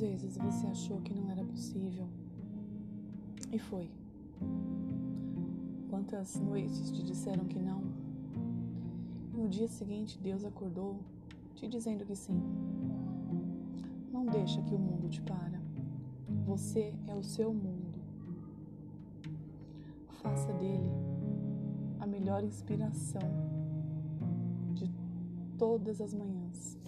vezes você achou que não era possível e foi? Quantas noites te disseram que não? E no dia seguinte Deus acordou te dizendo que sim. Não deixa que o mundo te para. Você é o seu mundo. Faça dele a melhor inspiração de todas as manhãs.